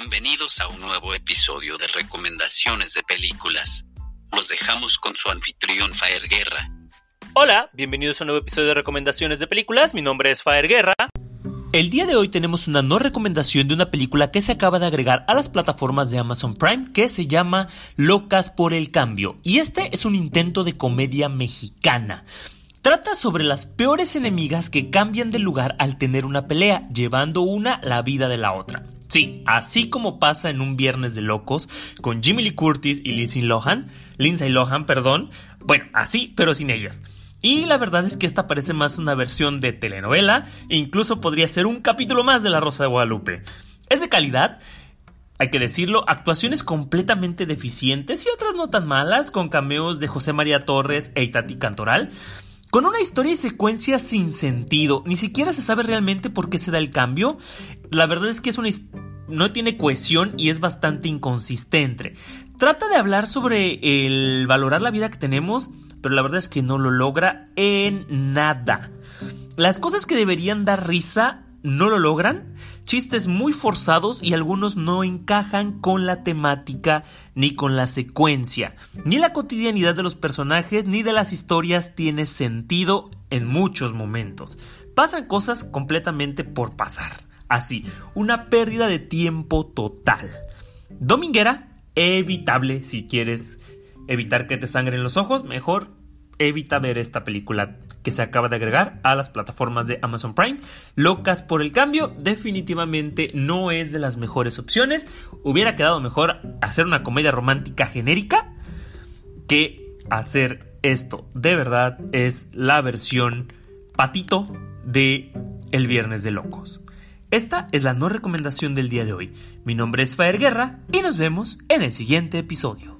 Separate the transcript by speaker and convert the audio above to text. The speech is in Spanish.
Speaker 1: bienvenidos a un nuevo episodio de recomendaciones de películas. Los dejamos con su anfitrión Faer Guerra.
Speaker 2: Hola, bienvenidos a un nuevo episodio de recomendaciones de películas. Mi nombre es Faer Guerra. El día de hoy tenemos una no recomendación de una película que se acaba de agregar a las plataformas de Amazon Prime que se llama Locas por el Cambio. Y este es un intento de comedia mexicana. Trata sobre las peores enemigas que cambian de lugar al tener una pelea, llevando una la vida de la otra. Sí, así como pasa en un Viernes de Locos con Jimmy Lee Curtis y Lindsay Lohan, Lindsay Lohan, perdón, bueno, así pero sin ellas. Y la verdad es que esta parece más una versión de telenovela e incluso podría ser un capítulo más de La Rosa de Guadalupe. Es de calidad, hay que decirlo, actuaciones completamente deficientes y otras no tan malas, con cameos de José María Torres e Itati Cantoral. Con una historia y secuencia sin sentido, ni siquiera se sabe realmente por qué se da el cambio. La verdad es que es una no tiene cohesión y es bastante inconsistente. Trata de hablar sobre el valorar la vida que tenemos, pero la verdad es que no lo logra en nada. Las cosas que deberían dar risa no lo logran, chistes muy forzados y algunos no encajan con la temática ni con la secuencia. Ni la cotidianidad de los personajes ni de las historias tiene sentido en muchos momentos. Pasan cosas completamente por pasar. Así, una pérdida de tiempo total. Dominguera, evitable si quieres evitar que te sangren los ojos, mejor evita ver esta película que se acaba de agregar a las plataformas de Amazon Prime. Locas por el cambio, definitivamente no es de las mejores opciones. Hubiera quedado mejor hacer una comedia romántica genérica que hacer esto. De verdad es la versión patito de El Viernes de Locos. Esta es la no recomendación del día de hoy. Mi nombre es Faer Guerra y nos vemos en el siguiente episodio.